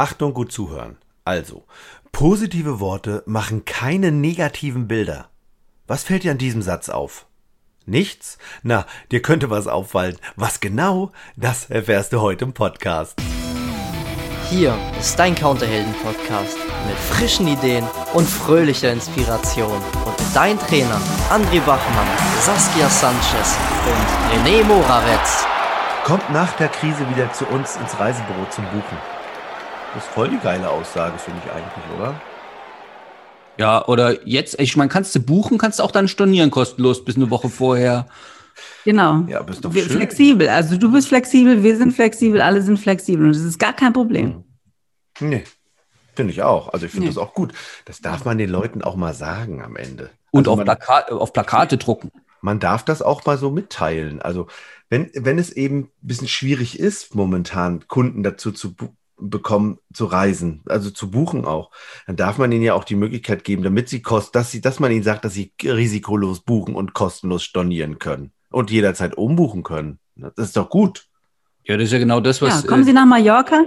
Achtung, gut zuhören. Also, positive Worte machen keine negativen Bilder. Was fällt dir an diesem Satz auf? Nichts? Na, dir könnte was auffallen. Was genau? Das erfährst du heute im Podcast. Hier ist dein Counterhelden-Podcast mit frischen Ideen und fröhlicher Inspiration. Und mit deinen Trainern André Bachmann, Saskia Sanchez und René Moravetz. Kommt nach der Krise wieder zu uns ins Reisebüro zum Buchen. Das ist voll die geile Aussage, finde ich eigentlich, oder? Ja, oder jetzt, ich meine, kannst du buchen, kannst du auch dann stornieren kostenlos bis eine Woche vorher. Genau. Ja, bist doch wir, schön. flexibel. Also du bist flexibel, wir sind flexibel, alle sind flexibel und das ist gar kein Problem. Nee, finde ich auch. Also ich finde Nee. das auch gut. Das darf man den Leuten auch mal sagen am Ende. Und Also auf, man, Plaka auf Plakate drucken. man darf das auch mal so mitteilen. Also wenn, wenn es eben ein bisschen schwierig ist, momentan Kunden dazu zu bekommen, zu reisen, also zu buchen auch, dann darf man ihnen ja auch die Möglichkeit geben, damit sie kost, dass sie, dass man ihnen sagt, dass sie risikolos buchen und kostenlos stornieren können und jederzeit umbuchen können. Das ist doch gut. Ja, das ist ja genau das, was. ja, kommen Sie äh, nach Mallorca?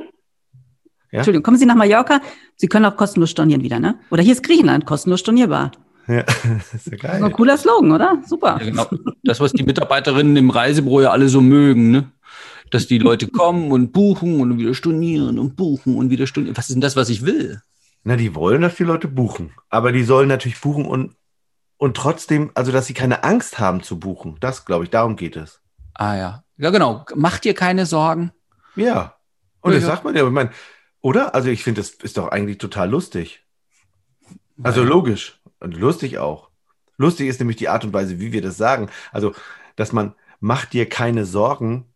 Ja? Entschuldigung, kommen Sie nach Mallorca? Sie können auch kostenlos stornieren wieder, ne? Oder hier ist Griechenland, kostenlos stornierbar. Ja, das ist ja Das ist ein geil. cooler Slogan, oder? Super. ja, genau, das, was die Mitarbeiterinnen im Reisebüro ja alle so mögen, ne? Dass die Leute kommen und buchen und wieder stornieren und buchen und wieder stornieren. Was ist denn das, was ich will? Na, die wollen, dass die Leute buchen. Aber die sollen natürlich buchen und, und trotzdem, also dass sie keine Angst haben zu buchen. Das, glaube ich, darum geht es. Ah ja. Ja, genau. Mach dir keine Sorgen. Ja. Und Ja, das ja. sagt man ja, ich meine, oder? Also ich finde, das ist doch eigentlich total lustig. Also logisch. Und lustig auch. Lustig ist nämlich die Art und Weise, wie wir das sagen. Also, dass man, mach dir keine Sorgen,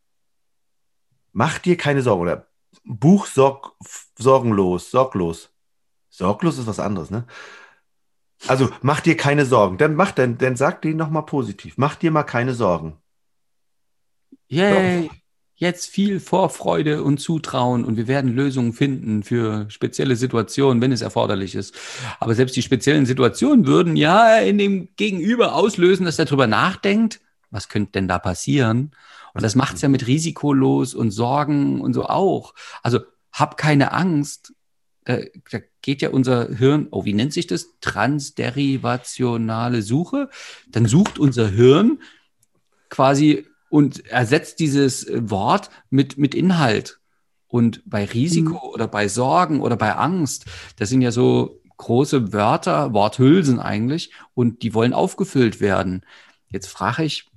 mach dir keine Sorgen oder buch sorg, sorgenlos, sorglos. Sorglos ist was anderes, ne? Also, mach dir keine Sorgen. Dann mach, dann, dann sag den nochmal positiv. Mach dir mal keine Sorgen. Yay. Jetzt viel Vorfreude und Zutrauen und wir werden Lösungen finden für spezielle Situationen, wenn es erforderlich ist. Aber selbst die speziellen Situationen würden ja in dem Gegenüber auslösen, dass er darüber nachdenkt, was könnte denn da passieren? Und das macht es ja mit risikolos und Sorgen und so auch. Also hab keine Angst. Da, da geht ja unser Hirn, oh, wie nennt sich das? Transderivationale Suche. Dann sucht unser Hirn quasi und ersetzt dieses äh, Wort mit, mit Inhalt. Und bei Risiko oder bei Sorgen oder bei Angst, das sind ja so große Wörter, Worthülsen eigentlich, und die wollen aufgefüllt werden. Jetzt frage ich,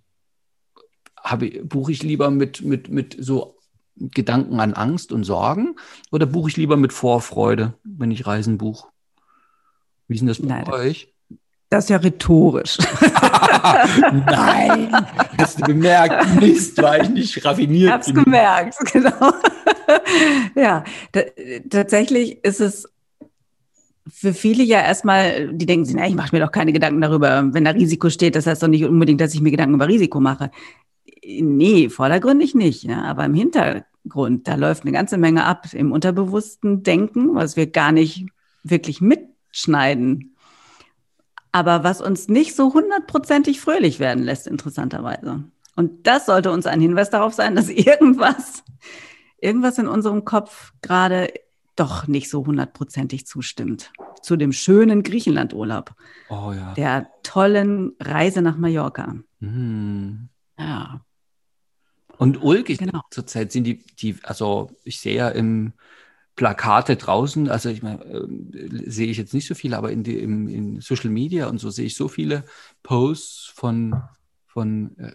habe, buche ich lieber mit, mit, mit so Gedanken an Angst und Sorgen oder buche ich lieber mit Vorfreude, wenn ich Reisen buche? Wie ist denn das bei Nein, euch? Das ist ja rhetorisch. Nein, hast du gemerkt, Mist, war ich nicht Ich raffiniert. hab's genug. gemerkt, genau. ja, ta- tatsächlich ist es für viele ja erstmal, die denken sich, na, ich mache mir doch keine Gedanken darüber, wenn da Risiko steht, das heißt doch nicht unbedingt, dass ich mir Gedanken über Risiko mache. Nee, vordergründig nicht, ja, aber im Hintergrund, da läuft eine ganze Menge ab im unterbewussten Denken, was wir gar nicht wirklich mitschneiden. Aber was uns nicht so hundertprozentig fröhlich werden lässt, interessanterweise. Und das sollte uns ein Hinweis darauf sein, dass irgendwas, irgendwas in unserem Kopf gerade doch nicht so hundertprozentig zustimmt. Zu dem schönen Griechenlandurlaub, Oh ja. der tollen Reise nach Mallorca. Hm. Und ulkig Genau. zurzeit sind die, die, also ich sehe ja im Plakate draußen, also ich meine, ähm, sehe ich jetzt nicht so viele, aber in, die, im, in Social Media und so sehe ich so viele Posts von, von äh,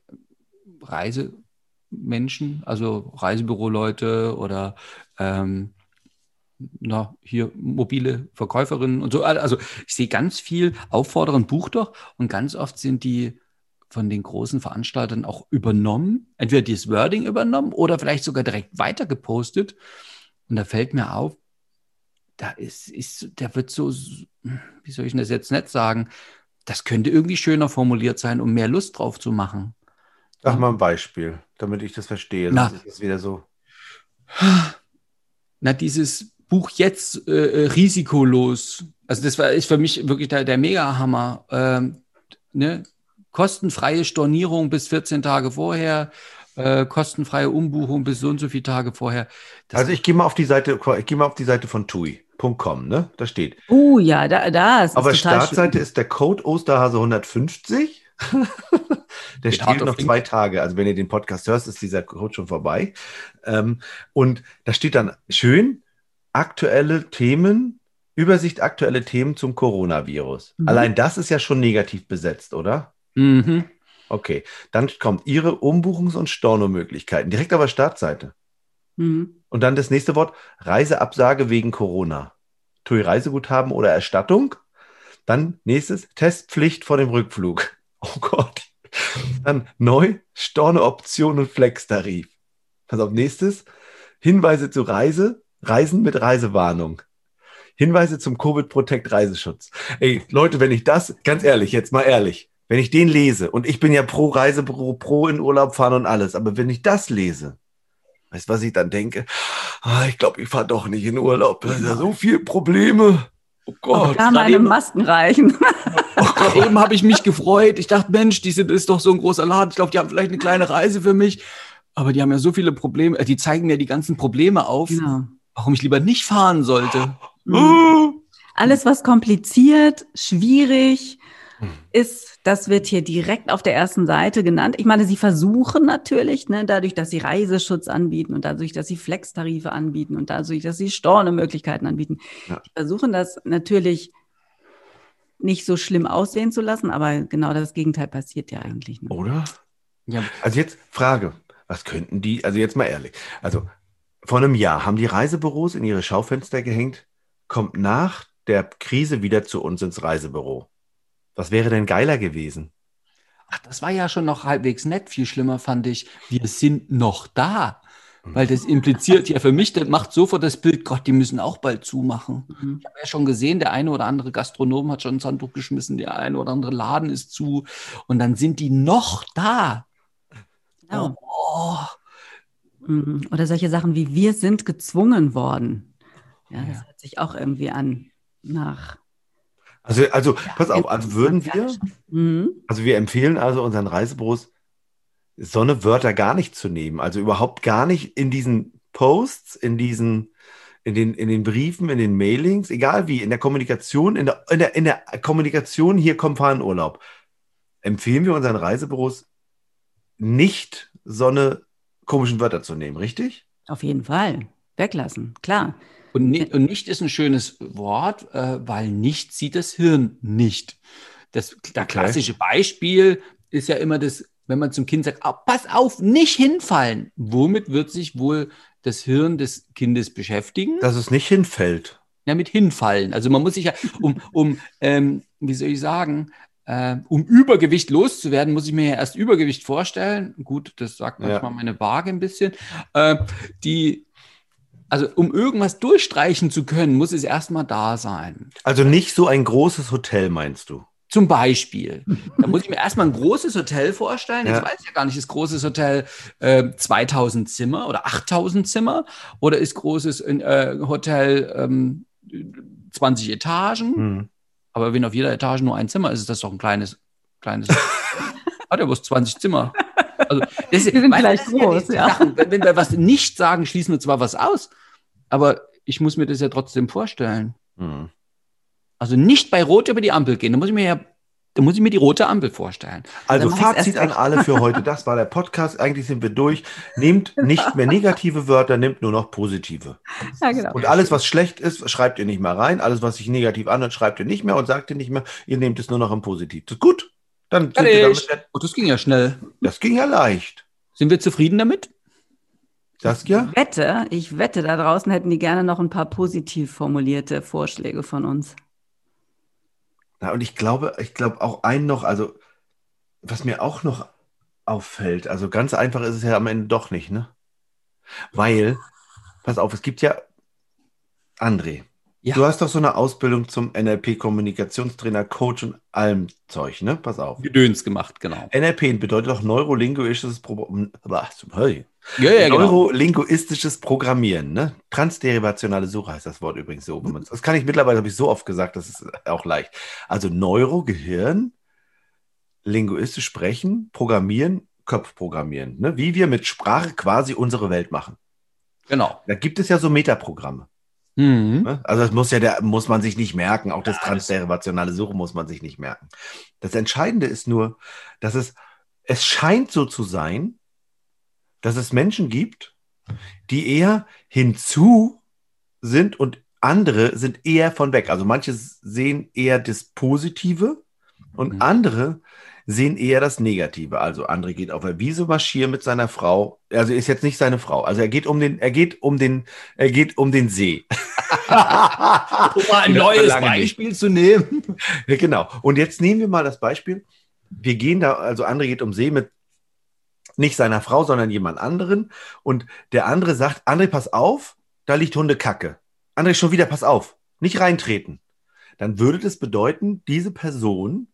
Reisemenschen, also Reisebüroleute oder ähm, na, hier mobile Verkäuferinnen und so. Also ich sehe ganz viel auffordern, buch doch. Und ganz oft sind die von den großen Veranstaltern auch übernommen, entweder dieses Wording übernommen oder vielleicht sogar direkt weiter gepostet. Und da fällt mir auf, da ist, ist, da wird so, wie soll ich das jetzt nett sagen, das könnte irgendwie schöner formuliert sein, um mehr Lust drauf zu machen. Sag mal ein Beispiel, damit ich das verstehe. Na. Sonst ist wieder so. Na, dieses Buch jetzt äh, äh, risikolos. Also das war ist für mich wirklich der, der Mega-Hammer. Ähm, ne? Kostenfreie Stornierung bis 14 Tage vorher. äh, kostenfreie Umbuchung bis so und so viele Tage vorher. Das Also ich gehe mal auf die Seite, ich gehe mal auf die Seite von TUI.com, ne? Da steht. Oh ja, da, da ist es Auf der total Startseite ist der Code Osterhase 150. der Geht hart steht noch zwei Tage. Also wenn ihr den Podcast hörst, ist dieser Code schon vorbei. Ähm, und da steht dann schön aktuelle Themen, Übersicht aktuelle Themen zum Coronavirus. Mhm. Allein das ist ja schon negativ besetzt, oder? Mhm. Okay, dann kommt Ihre Umbuchungs- und Stornomöglichkeiten. Direkt auf der Startseite. Mhm. Und dann das nächste Wort, Reiseabsage wegen Corona. TUI Reiseguthaben oder Erstattung. Dann nächstes, Testpflicht vor dem Rückflug. Oh Gott. Dann neu, Storno-Option und Flex-Tarif. Pass auf, nächstes, Hinweise zu Reise, Reisen mit Reisewarnung. Hinweise zum Covid Protect Reiseschutz. Ey, Leute, wenn ich das, ganz ehrlich, jetzt mal ehrlich, wenn ich den lese, und ich bin ja pro Reisebüro, pro in Urlaub fahren und alles, aber wenn ich das lese, weißt du, was ich dann denke? Ah, ich glaube, ich fahre doch nicht in Urlaub. Da sind ja so viele Probleme. Oh Gott. Da Gerade meine eben- Masken reichen. Gerade eben habe ich mich gefreut. Ich dachte, Mensch, die sind, ist doch so ein großer Laden. Ich glaube, die haben vielleicht eine kleine Reise für mich. Aber die haben ja so viele Probleme. äh, Die zeigen mir die ganzen Probleme auf, Genau. warum ich lieber nicht fahren sollte. Mhm. Alles, was kompliziert, schwierig. Ist, das wird hier direkt auf der ersten Seite genannt. Ich meine, sie versuchen natürlich, ne, dadurch, dass sie Reiseschutz anbieten und dadurch, dass sie Flex-Tarife anbieten und dadurch, dass sie Stornomöglichkeiten anbieten, Ja. die versuchen das natürlich nicht so schlimm aussehen zu lassen, aber genau das Gegenteil passiert ja eigentlich. Ne? Oder? Ja, Also jetzt Frage, was könnten die, also jetzt mal ehrlich, also vor einem Jahr haben die Reisebüros in ihre Schaufenster gehängt, kommt nach der Krise wieder zu uns ins Reisebüro. Was wäre denn geiler gewesen? Ach, das war ja schon noch halbwegs nett. Viel schlimmer fand ich, wir sind noch da. Weil das impliziert ja für mich, das macht sofort das Bild, Gott, die müssen auch bald zumachen. Mhm. Ich habe ja schon gesehen, der eine oder andere Gastronom hat schon ein Handtuch geschmissen, der eine oder andere Laden ist zu. Und dann sind die noch da. Genau. Oh, Mhm. Oder solche Sachen wie wir sind gezwungen worden. Ja, das Ja. hört sich auch irgendwie an nach. Also, also pass auf, also würden wir, Mhm. also wir empfehlen also unseren Reisebüros, so eine Wörter gar nicht zu nehmen. Also überhaupt gar nicht in diesen Posts, in diesen, in den, in den Briefen, in den Mailings, egal wie, in der Kommunikation, in der, in der, in der Kommunikation, hier kommt fahren Urlaub. Empfehlen wir unseren Reisebüros nicht so eine komischen Wörter zu nehmen, richtig? Auf jeden Fall. Weglassen, klar. Und, ni und nicht ist ein schönes Wort, äh, weil nicht sieht das Hirn nicht. Das Okay. klassische Beispiel ist ja immer das, wenn man zum Kind sagt, "Ah, pass auf, nicht hinfallen. Womit wird sich wohl das Hirn des Kindes beschäftigen? Dass es nicht hinfällt. Ja, mit hinfallen. Also man muss sich ja, um, um ähm, wie soll ich sagen, äh, um Übergewicht loszuwerden, muss ich mir ja erst Übergewicht vorstellen. Gut, das sagt Ja. manchmal meine Waage ein bisschen. Äh, die, also um irgendwas durchstreichen zu können, muss es erstmal da sein. Also nicht so ein großes Hotel, meinst du? Zum Beispiel. Da muss ich mir erstmal ein großes Hotel vorstellen. Ja. Jetzt weiß ich ja gar nicht, ist großes Hotel äh, 2000 Zimmer oder 8000 Zimmer oder ist großes äh, Hotel ähm, 20 Etagen? Hm. Aber wenn auf jeder Etage nur ein Zimmer ist, ist das doch ein kleines, kleines. Hat ja bloß 20 Zimmer. Also, das, Die sind gleich groß, die ja. Sachen. Wenn, wenn wir was nicht sagen, schließen wir zwar was aus, aber ich muss mir das ja trotzdem vorstellen. Hm. Also nicht bei Rot über die Ampel gehen. Da muss ich mir ja, da muss ich mir die rote Ampel vorstellen. Also Fazit an alle für heute. Das war der Podcast. Eigentlich sind wir durch. Nehmt nicht mehr negative Wörter, nehmt nur noch positive. Ja, genau. Und alles, was schlecht ist, schreibt ihr nicht mehr rein. Alles, was sich negativ anhört, schreibt ihr nicht mehr und sagt ihr nicht mehr. Ihr nehmt es nur noch im Positiv. Das ist gut. Dann sind wir damit, Oh, das ging ja schnell. das ging ja leicht. Sind wir zufrieden damit? Saskia? Ich wette, ich wette, da draußen hätten die gerne noch ein paar positiv formulierte Vorschläge von uns. Na, und ich glaube, ich glaube auch einen noch, also was mir auch noch auffällt, also ganz einfach ist es ja am Ende doch nicht, ne? Weil, pass auf, es gibt ja, André, Ja. du hast doch so eine Ausbildung zum NLP-Kommunikationstrainer, Coach und allem Zeug, ne? Pass auf. Gedöns gemacht, genau. NLP bedeutet doch neurolinguistisches Pro bah, zum Höll. Ja, ja, genau. Neurolinguistisches Programmieren, ne? Transderivationale Suche heißt das Wort übrigens so. Das kann ich mittlerweile, habe ich so oft gesagt, das ist auch leicht. Also Neuro, Gehirn, linguistisch sprechen, programmieren, Kopf programmieren, ne? wie wir mit Sprache quasi unsere Welt machen. Genau. Da gibt es ja so Metaprogramme. Mhm. Ne? Also das muss ja der, muss man sich nicht merken. Auch das transderivationale Suchen muss man sich nicht merken. Das Entscheidende ist nur, dass es, es scheint so zu sein, dass es Menschen gibt, die eher hinzu sind und andere sind eher von weg. Also manche sehen eher das Positive und Mhm. andere sehen eher das Negative. Also André geht auf der Wiese marschieren mit seiner Frau. Also ist jetzt nicht seine Frau. Also er geht um den, er geht um den, er geht um den See. Um mal ein neues. Beispiel zu nehmen. Genau. Und jetzt nehmen wir mal das Beispiel. Wir gehen da, also André geht um See mit nicht seiner Frau, sondern jemand anderen. Und der andere sagt, André, pass auf, da liegt Hundekacke. André, schon wieder, pass auf, nicht reintreten. Dann würde das bedeuten, diese Person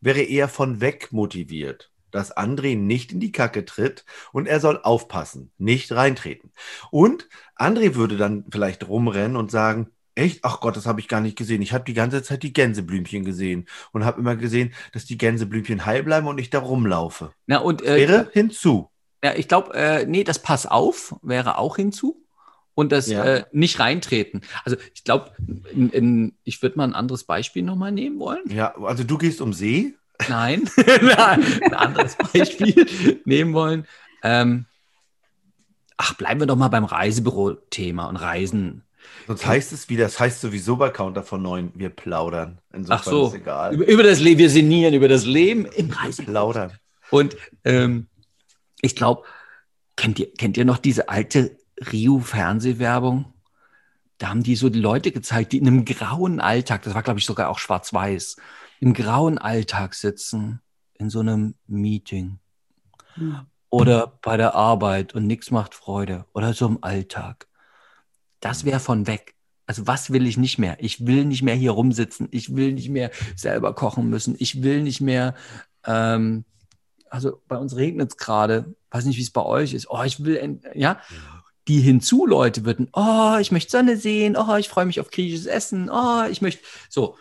wäre eher von weg motiviert, dass André nicht in die Kacke tritt und er soll aufpassen, nicht reintreten. Und André würde dann vielleicht rumrennen und sagen, echt, ach Gott, das habe ich gar nicht gesehen. Ich habe die ganze Zeit die Gänseblümchen gesehen und habe immer gesehen, dass die Gänseblümchen heil bleiben und ich da rumlaufe. Na, und äh, Wäre hinzu. ja, ich glaube, äh, nee, das Pass auf wäre auch hinzu. Und das Ja. äh, nicht reintreten. Also ich glaube, ich würde mal ein anderes Beispiel nochmal nehmen wollen. Ja, also du gehst um See. Nein, Nein, ein anderes Beispiel nehmen wollen. Ähm, ach, bleiben wir doch mal beim Reisebüro-Thema und Reisen. Sonst heißt es wie, das heißt sowieso bei Counter von 9, wir plaudern. Insofern Ach so, ist egal. über, über das Leben, wir sinnieren über das Leben im Reisebüro. plaudern. Und ähm, ich glaube, kennt ihr, kennt ihr noch diese alte Rio-Fernsehwerbung? Da haben die so die Leute gezeigt, die in einem grauen Alltag, das war glaube ich sogar auch schwarz-weiß, im grauen Alltag sitzen, in so einem Meeting oder bei der Arbeit und nichts macht Freude oder so im Alltag. Das wäre von weg. Also was will ich nicht mehr? Ich will nicht mehr hier rumsitzen. Ich will nicht mehr selber kochen müssen. Ich will nicht mehr, ähm, also bei uns regnet es gerade. Weiß nicht, wie es bei euch ist. Oh, ich will, ja. Die Hinzu-Leute würden, oh, ich möchte Sonne sehen. Oh, ich freue mich auf griechisches Essen. Oh, ich möchte, so.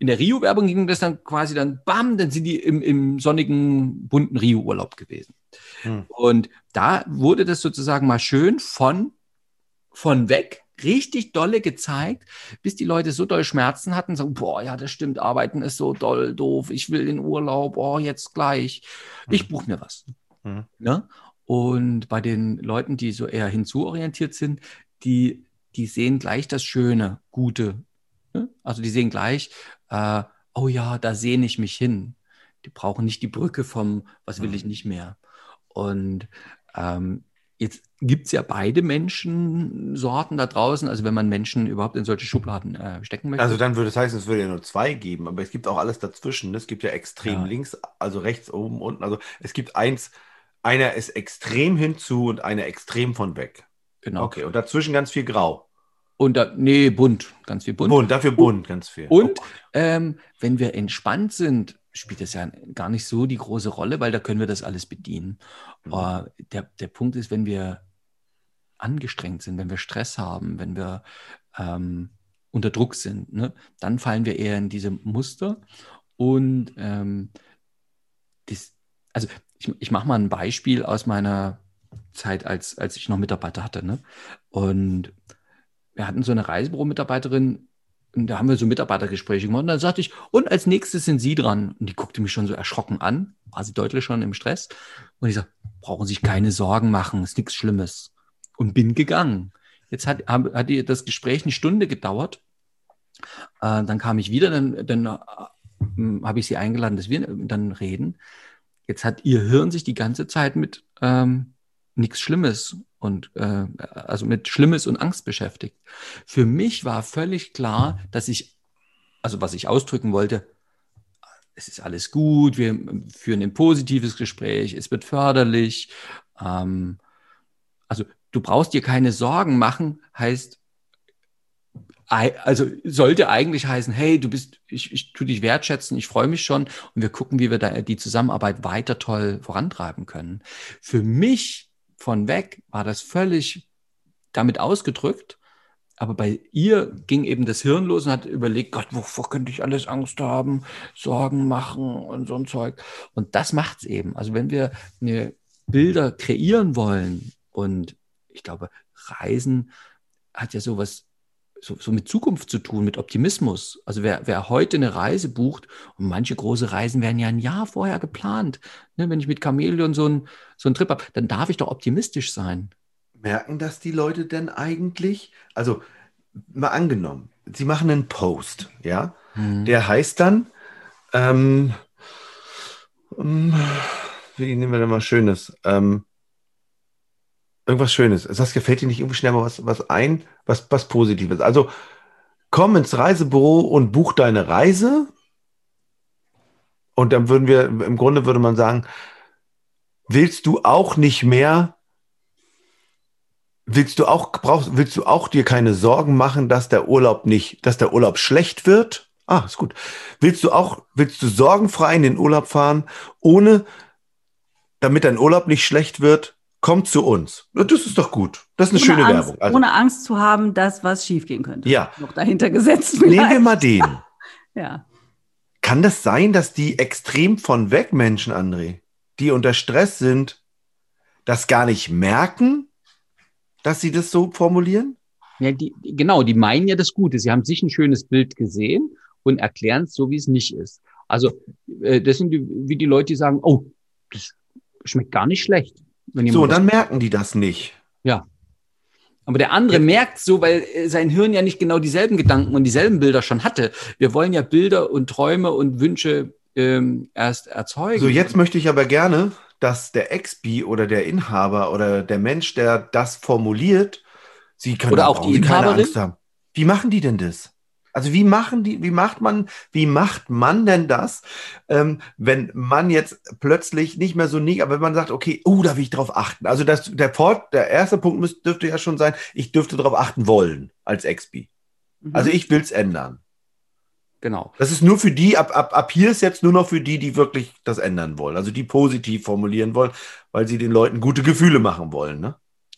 In der Rio-Werbung ging das dann quasi dann, bam, dann sind die im, im sonnigen, bunten Rio-Urlaub gewesen. Hm. Und da wurde das sozusagen mal schön von, von weg richtig dolle gezeigt, bis die Leute so doll Schmerzen hatten, sagen, boah, ja, das stimmt, arbeiten ist so doll doof, ich will in Urlaub, oh, jetzt gleich. Ich buche mir was. Mhm. Ne? Und bei den Leuten, die so eher hinzuorientiert sind, die, die sehen gleich das Schöne, Gute. Ne? Also die sehen gleich, äh, oh ja, da sehne ich mich hin. Die brauchen nicht die Brücke vom, was will ich nicht mehr. Und ähm, jetzt gibt es ja beide Menschensorten da draußen, also wenn man Menschen überhaupt in solche Schubladen äh, stecken möchte. Also dann würde es heißen, es würde ja nur zwei geben, aber es gibt auch alles dazwischen. Es gibt ja extrem Ja. links, also rechts, oben, unten. Also es gibt eins, einer ist extrem hinzu und einer extrem von weg. genau. Okay, und dazwischen ganz viel Grau. Und da, nee, bunt, ganz viel bunt. Bunt, dafür bunt, ganz viel. Und Oh, ähm, wenn wir entspannt sind, spielt das ja gar nicht so die große Rolle, weil da können wir das alles bedienen. Mhm. Aber der, der Punkt ist, wenn wir angestrengt sind, wenn wir Stress haben, wenn wir ähm, unter Druck sind, ne, dann fallen wir eher in diese Muster. Und ähm, das, also ich, ich mache mal ein Beispiel aus meiner Zeit, als, als ich noch Mitarbeiter hatte. Ne? Und wir hatten so eine Reisebüro-Mitarbeiterin, und da haben wir so Mitarbeitergespräche gemacht. Und dann sagte ich, und als nächstes sind Sie dran. Und die guckte mich schon so erschrocken an, war sie deutlich schon im Stress. Und ich sage, brauchen Sie sich keine Sorgen machen, ist nichts Schlimmes. Und bin gegangen. Jetzt hat, hat das Gespräch eine Stunde gedauert. Äh, dann kam ich wieder, dann, dann äh, habe ich sie eingeladen, dass wir dann reden. Jetzt hat ihr Hirn sich die ganze Zeit mit ähm, nichts Schlimmes und äh, also mit Schlimmes und Angst beschäftigt. Für mich war völlig klar, dass ich, also was ich ausdrücken wollte, es ist alles gut, wir führen ein positives Gespräch, es wird förderlich. Ähm, also du brauchst dir keine Sorgen machen, heißt, ei- also sollte eigentlich heißen, hey, du bist, ich, ich tue dich wertschätzen, ich freue mich schon und wir gucken, wie wir da die Zusammenarbeit weiter toll vorantreiben können. Für mich von weg war das völlig damit ausgedrückt, Aber bei ihr ging eben das Hirn los und hat überlegt, Gott, wovor könnte ich alles Angst haben, Sorgen machen und so ein Zeug. Und das macht es eben. Also wenn wir Bilder kreieren wollen und ich glaube, Reisen hat ja sowas so, so mit Zukunft zu tun, mit Optimismus. Also wer, wer heute eine Reise bucht, und manche große Reisen werden ja ein Jahr vorher geplant. Ne, wenn ich mit Chamäleon so einen so einen Trip habe, dann darf ich doch optimistisch sein. Merken das die Leute denn eigentlich? Also mal angenommen, sie machen einen Post, ja, Mhm. der heißt dann, ähm, ähm, wie nehmen wir denn mal Schönes? Ähm, irgendwas Schönes. Saskia, fällt dir nicht irgendwie schnell mal was, was ein, was, was Positives? Also komm ins Reisebüro und buch deine Reise. Und dann würden wir, im Grunde würde man sagen, willst du auch nicht mehr, willst du auch, brauchst, willst du auch dir keine Sorgen machen, dass der Urlaub nicht, dass der Urlaub schlecht wird? Ah, ist gut. Willst du auch, willst du sorgenfrei in den Urlaub fahren, ohne, damit dein Urlaub nicht schlecht wird? Komm zu uns. Das ist doch gut. Das ist eine schöne Angst, Werbung. Also, ohne Angst zu haben, dass was schiefgehen könnte. Ja. Noch dahinter gesetzt. nehmen wir vielleicht. mal den. Ja. Kann das sein, dass die extrem von weg Menschen, André, die unter Stress sind, das gar nicht merken, dass sie das so formulieren? Ja, die, genau, die meinen ja das Gute. Sie haben sich ein schönes Bild gesehen und erklären es so, wie es nicht ist. Also, äh, das sind die, wie die Leute, die sagen, oh, das schmeckt gar nicht schlecht. Wenn So, dann merken die das nicht. Ja. Aber der andere Ja. merkt so, weil sein Hirn ja nicht genau dieselben Gedanken und dieselben Bilder schon hatte. Wir wollen ja Bilder und Träume und Wünsche ähm, erst erzeugen. So, jetzt möchte ich aber gerne, dass der Expi oder der Inhaber oder der Mensch, der das formuliert, sie können Oder auch brauchen die sie keine Inhaberin? Angst haben. Wie machen die denn das? Also wie machen die, wie macht man, wie macht man denn das, ähm, wenn man jetzt plötzlich nicht mehr so nie, aber wenn man sagt, okay, oh, da will ich drauf achten. Also das, der Port, der erste Punkt müsste, dürfte ja schon sein, ich dürfte darauf achten wollen als Expi. Mhm. Also ich will es ändern. Genau. Das ist nur für die, ab, ab, ab hier ist jetzt nur noch für die, die wirklich das ändern wollen. Also die positiv formulieren wollen, weil sie den Leuten gute Gefühle machen wollen. Ne?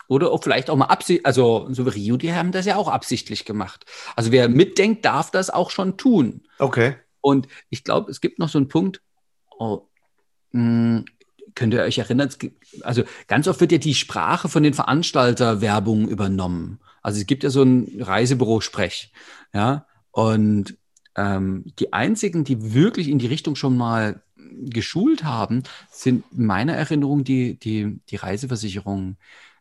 Oder auch vielleicht auch mal absichtlich, also so wie Rio, die haben das ja auch absichtlich gemacht. Also wer mitdenkt, darf das auch schon tun. Okay. Und ich glaube, es gibt noch so einen Punkt, oh, mh, könnt ihr euch erinnern, also ganz oft wird ja die Sprache von den Veranstalterwerbungen übernommen. Also es gibt ja so ein Reisebüro-Sprech, ja, und ähm, die einzigen, die wirklich in die Richtung schon mal geschult haben, sind in meiner Erinnerung die, die, die Reiseversicherungen.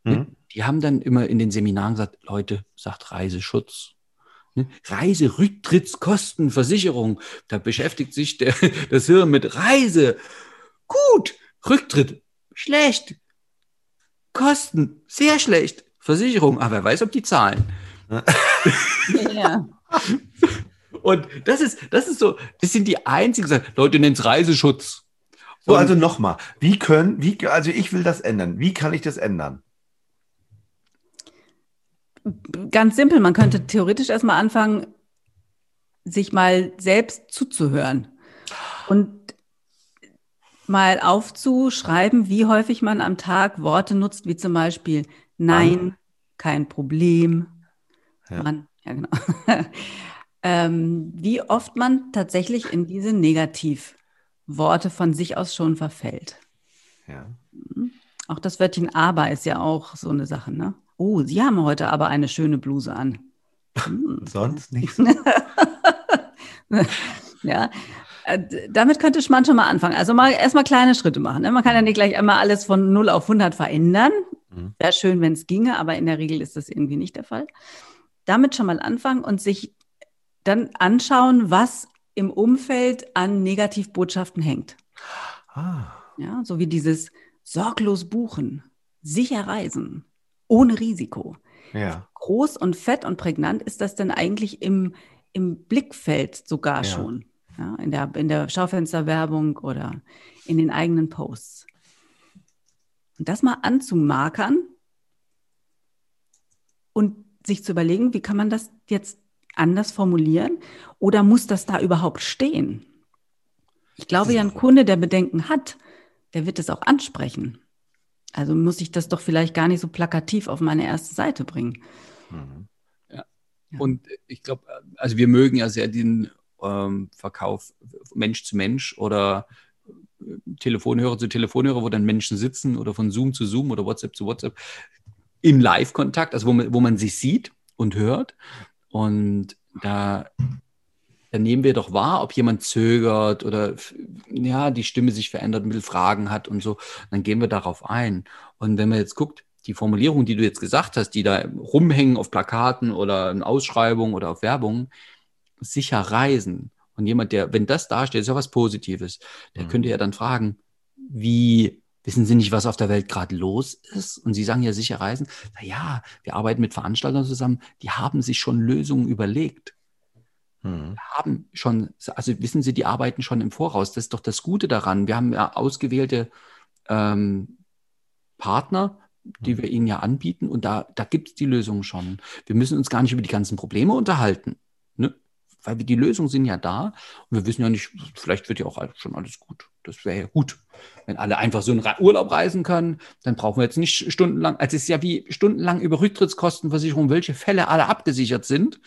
Mhm. Die haben dann immer in den Seminaren gesagt, Leute, sagt Reiseschutz. Ne? Reiserücktrittskostenversicherung. Da beschäftigt sich der, das Hirn mit Reise. Gut. Rücktritt. Schlecht. Kosten. Sehr schlecht. Versicherung. Aber wer weiß, ob die zahlen. ja. Und das ist, das ist so, das sind die einzigen, die sagen, Leute nennen es Reiseschutz. So, also nochmal, wie können, wie, also ich will das ändern. Wie kann ich das ändern? Ganz simpel, man könnte theoretisch erstmal anfangen, sich mal selbst zuzuhören und mal aufzuschreiben, wie häufig man am Tag Worte nutzt, wie zum Beispiel Nein, kein Problem. Ja. Mann, ja genau. ähm, wie oft man tatsächlich in diese Negativworte von sich aus schon verfällt. Ja. Auch das Wörtchen aber ist ja auch so eine Sache, ne? Oh, Sie haben heute aber eine schöne Bluse an. Hm. Sonst nichts. Ja, äh, damit könnte man schon mal anfangen. Also mal erstmal kleine Schritte machen. Ne? Man kann ja nicht gleich einmal alles von 0 auf 100 verändern. Mhm. Wäre schön, wenn es ginge, aber in der Regel ist das irgendwie nicht der Fall. Damit schon mal anfangen und sich dann anschauen, was im Umfeld an Negativbotschaften hängt. Ah, Ja, so wie dieses sorglos buchen, sicher reisen, ohne Risiko. ja. Groß und fett und prägnant ist das denn eigentlich im, im Blickfeld sogar Ja. schon. Ja, in, der, in der Schaufensterwerbung oder in den eigenen Posts. Und das mal anzumarkern und sich zu überlegen, wie kann man das jetzt anders formulieren oder muss das da überhaupt stehen? Ich glaube ja, ein Kunde, der Bedenken hat, der wird es auch ansprechen. Also muss ich das doch vielleicht gar nicht so plakativ auf meine erste Seite bringen. Mhm. Ja. Und ich glaube, also wir mögen ja sehr den ähm, Verkauf Mensch zu Mensch oder äh, Telefonhörer zu Telefonhörer, wo dann Menschen sitzen oder von Zoom zu Zoom oder WhatsApp zu WhatsApp im Live-Kontakt, also wo man, wo man sich sieht und hört. Und da, da nehmen wir doch wahr, ob jemand zögert oder ja, die Stimme sich verändert, ein bisschen Fragen hat und so. Dann gehen wir darauf ein. Und wenn man jetzt guckt, die Formulierung, die du jetzt gesagt hast, die da rumhängen auf Plakaten oder in Ausschreibungen oder auf Werbung, sicher reisen. Und jemand, der, wenn das dasteht, ist ja was Positives, der Mhm. könnte ja dann fragen, wie, wissen Sie nicht, was auf der Welt gerade los ist? Und Sie sagen ja sicher reisen. Na ja, wir arbeiten mit Veranstaltern zusammen, die haben sich schon Lösungen überlegt Hm. haben schon, also wissen Sie, die arbeiten schon im Voraus. Das ist doch das Gute daran. Wir haben ja ausgewählte ähm, Partner, die wir ihnen ja anbieten und da, da gibt es die Lösung schon. Wir müssen uns gar nicht über die ganzen Probleme unterhalten, ne? weil wir, die Lösungen sind ja da und wir wissen ja nicht, vielleicht wird ja auch schon alles gut. Das wäre ja gut. Wenn alle einfach so einen Re- Urlaub reisen können, dann brauchen wir jetzt nicht stundenlang, also es ist ja wie stundenlang über Rücktrittskostenversicherung, welche Fälle alle abgesichert sind.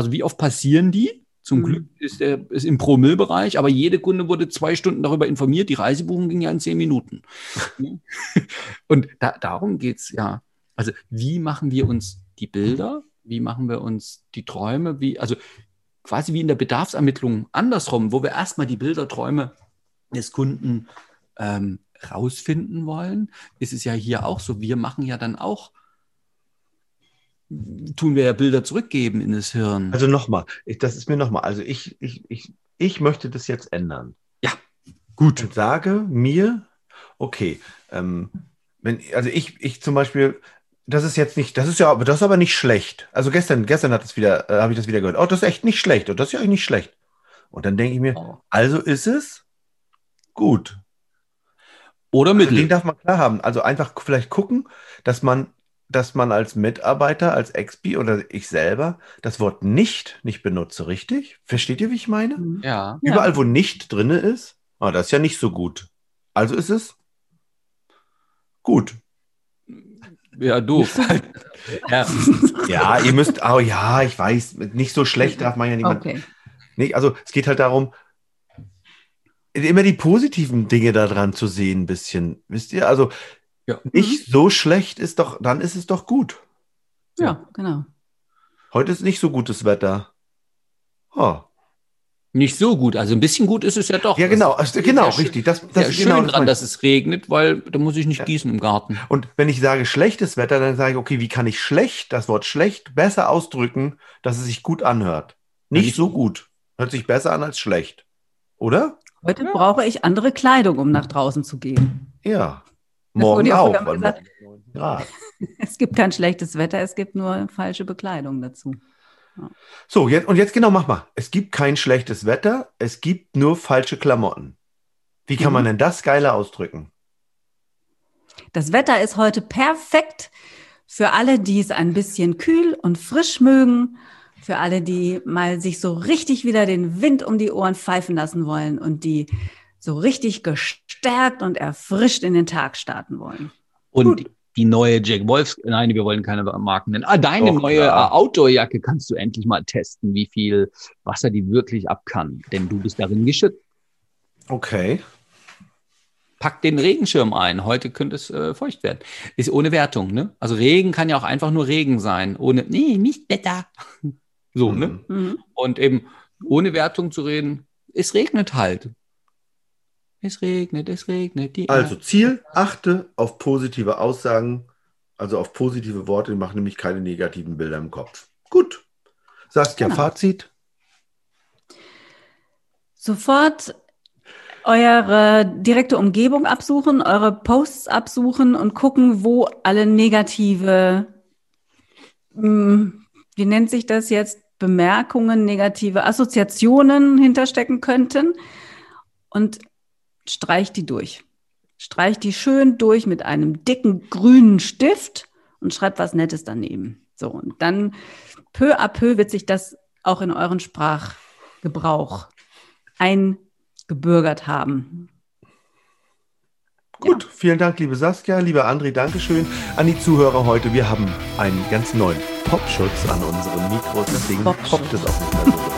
Also wie oft passieren die? Zum Mhm. Glück ist der ist im Promillbereich, aber jede Kunde wurde zwei Stunden darüber informiert. Die Reisebuchung ging ja in zehn Minuten. Und da, darum geht's ja. Also wie machen wir uns die Bilder? Wie machen wir uns die Träume? Wie, also quasi wie in der Bedarfsermittlung andersrum, wo wir erstmal die Bilder, Träume des Kunden ähm, rausfinden wollen, ist es ja hier auch so. Wir machen ja dann auch, tun wir ja Bilder zurückgeben in das Hirn. Also nochmal, das ist mir nochmal, also ich, ich, ich, ich möchte das jetzt ändern. Ja, gut. Und sage mir, okay, ähm, wenn, also ich, ich zum Beispiel, das ist jetzt nicht, das ist ja, das ist aber nicht schlecht. Also gestern, gestern hat es wieder, äh, habe ich das wieder gehört. Oh, das ist echt nicht schlecht. Und das ist ja eigentlich nicht schlecht. Und dann denke ich mir, Oh. also ist es gut. Oder Also den Mittel. darf man klar haben. Also einfach vielleicht gucken, dass man, dass man als Mitarbeiter, als Expi oder ich selber das Wort nicht nicht benutze, richtig? Versteht ihr, wie ich meine? Mhm. Ja. Ja. Überall, wo nicht drinne ist, ah, das ist ja nicht so gut. Also ist es gut. Ja, doof. ja. Ja, ihr müsst, oh ja, ich weiß, nicht so schlecht darf man ja niemand. Okay. Nicht, also es geht halt darum, immer die positiven Dinge daran zu sehen, ein bisschen. Wisst ihr? Also Ja. nicht so schlecht ist doch, dann ist es doch gut. Ja, genau. Heute ist nicht so gutes Wetter. Oh. Nicht so gut. Also ein bisschen gut ist es ja doch. Ja, genau, Das also, ist genau, ja richtig. Das, Das ist schön genau dran, das dass es regnet, weil da muss ich nicht Ja. gießen im Garten. Und wenn ich sage schlechtes Wetter, dann sage ich, okay, wie kann ich schlecht, das Wort schlecht, besser ausdrücken, dass es sich gut anhört? Nicht nicht- so gut. Hört sich besser an als schlecht. Oder? Heute brauche ich andere Kleidung, um nach draußen zu gehen. Ja. Morgen ja auch. weil gesagt. morgen 19 Grad. Es gibt kein schlechtes Wetter, es gibt nur falsche Bekleidung dazu. So, jetzt, und jetzt genau, mach mal. Es gibt kein schlechtes Wetter, es gibt nur falsche Klamotten. Wie kann Mhm. man denn das geiler ausdrücken? Das Wetter ist heute perfekt für alle, die es ein bisschen kühl und frisch mögen, für alle, die mal sich so richtig wieder den Wind um die Ohren pfeifen lassen wollen und die so richtig gestärkt und erfrischt in den Tag starten wollen. Und Gut. die, die neue Jack Wolfs, nein, wir wollen keine Marken nennen. Ah, deine Doch, neue äh, Outdoor-Jacke kannst du endlich mal testen, wie viel Wasser die wirklich ab kann. Denn du bist darin geschützt. Okay. Pack den Regenschirm ein. Heute könnte es äh, feucht werden. Ist ohne Wertung, ne? Also Regen kann ja auch einfach nur Regen sein. Ohne, nee, nicht Wetter. So, ne? Mhm. Mhm. Und eben ohne Wertung zu reden, es regnet halt. Es regnet, es regnet. Die Also Ziel, achte auf positive Aussagen, also auf positive Worte, die machen nämlich keine negativen Bilder im Kopf. Gut. Saskia, Genau. Fazit? Sofort eure direkte Umgebung absuchen, eure Posts absuchen und gucken, wo alle negative, mh, wie nennt sich das jetzt, Bemerkungen, negative Assoziationen hinterstecken könnten und streicht die durch. Streicht die schön durch mit einem dicken grünen Stift und schreibt was Nettes daneben. So, und dann peu à peu wird sich das auch in euren Sprachgebrauch eingebürgert haben. Gut, vielen Dank, liebe Saskia, lieber André, Dankeschön an die Zuhörer heute. Wir haben einen ganz neuen Popschutz an unseren Mikros, deswegen poppt es auch nicht mehr so.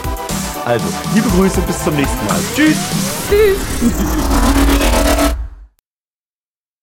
Also, liebe Grüße, bis zum nächsten Mal. Tschüss! Tschüss.